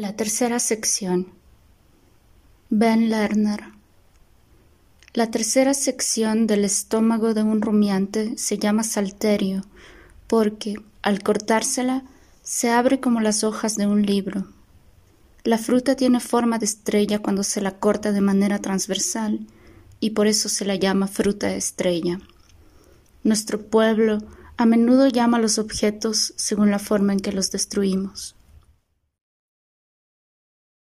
La tercera sección. Ben Lerner. La tercera sección del estómago de un rumiante se llama salterio porque, al cortársela, se abre como las hojas de un libro. La fruta tiene forma de estrella cuando se la corta de manera transversal y por eso se la llama fruta estrella. Nuestro pueblo a menudo llama a los objetos según la forma en que los destruimos.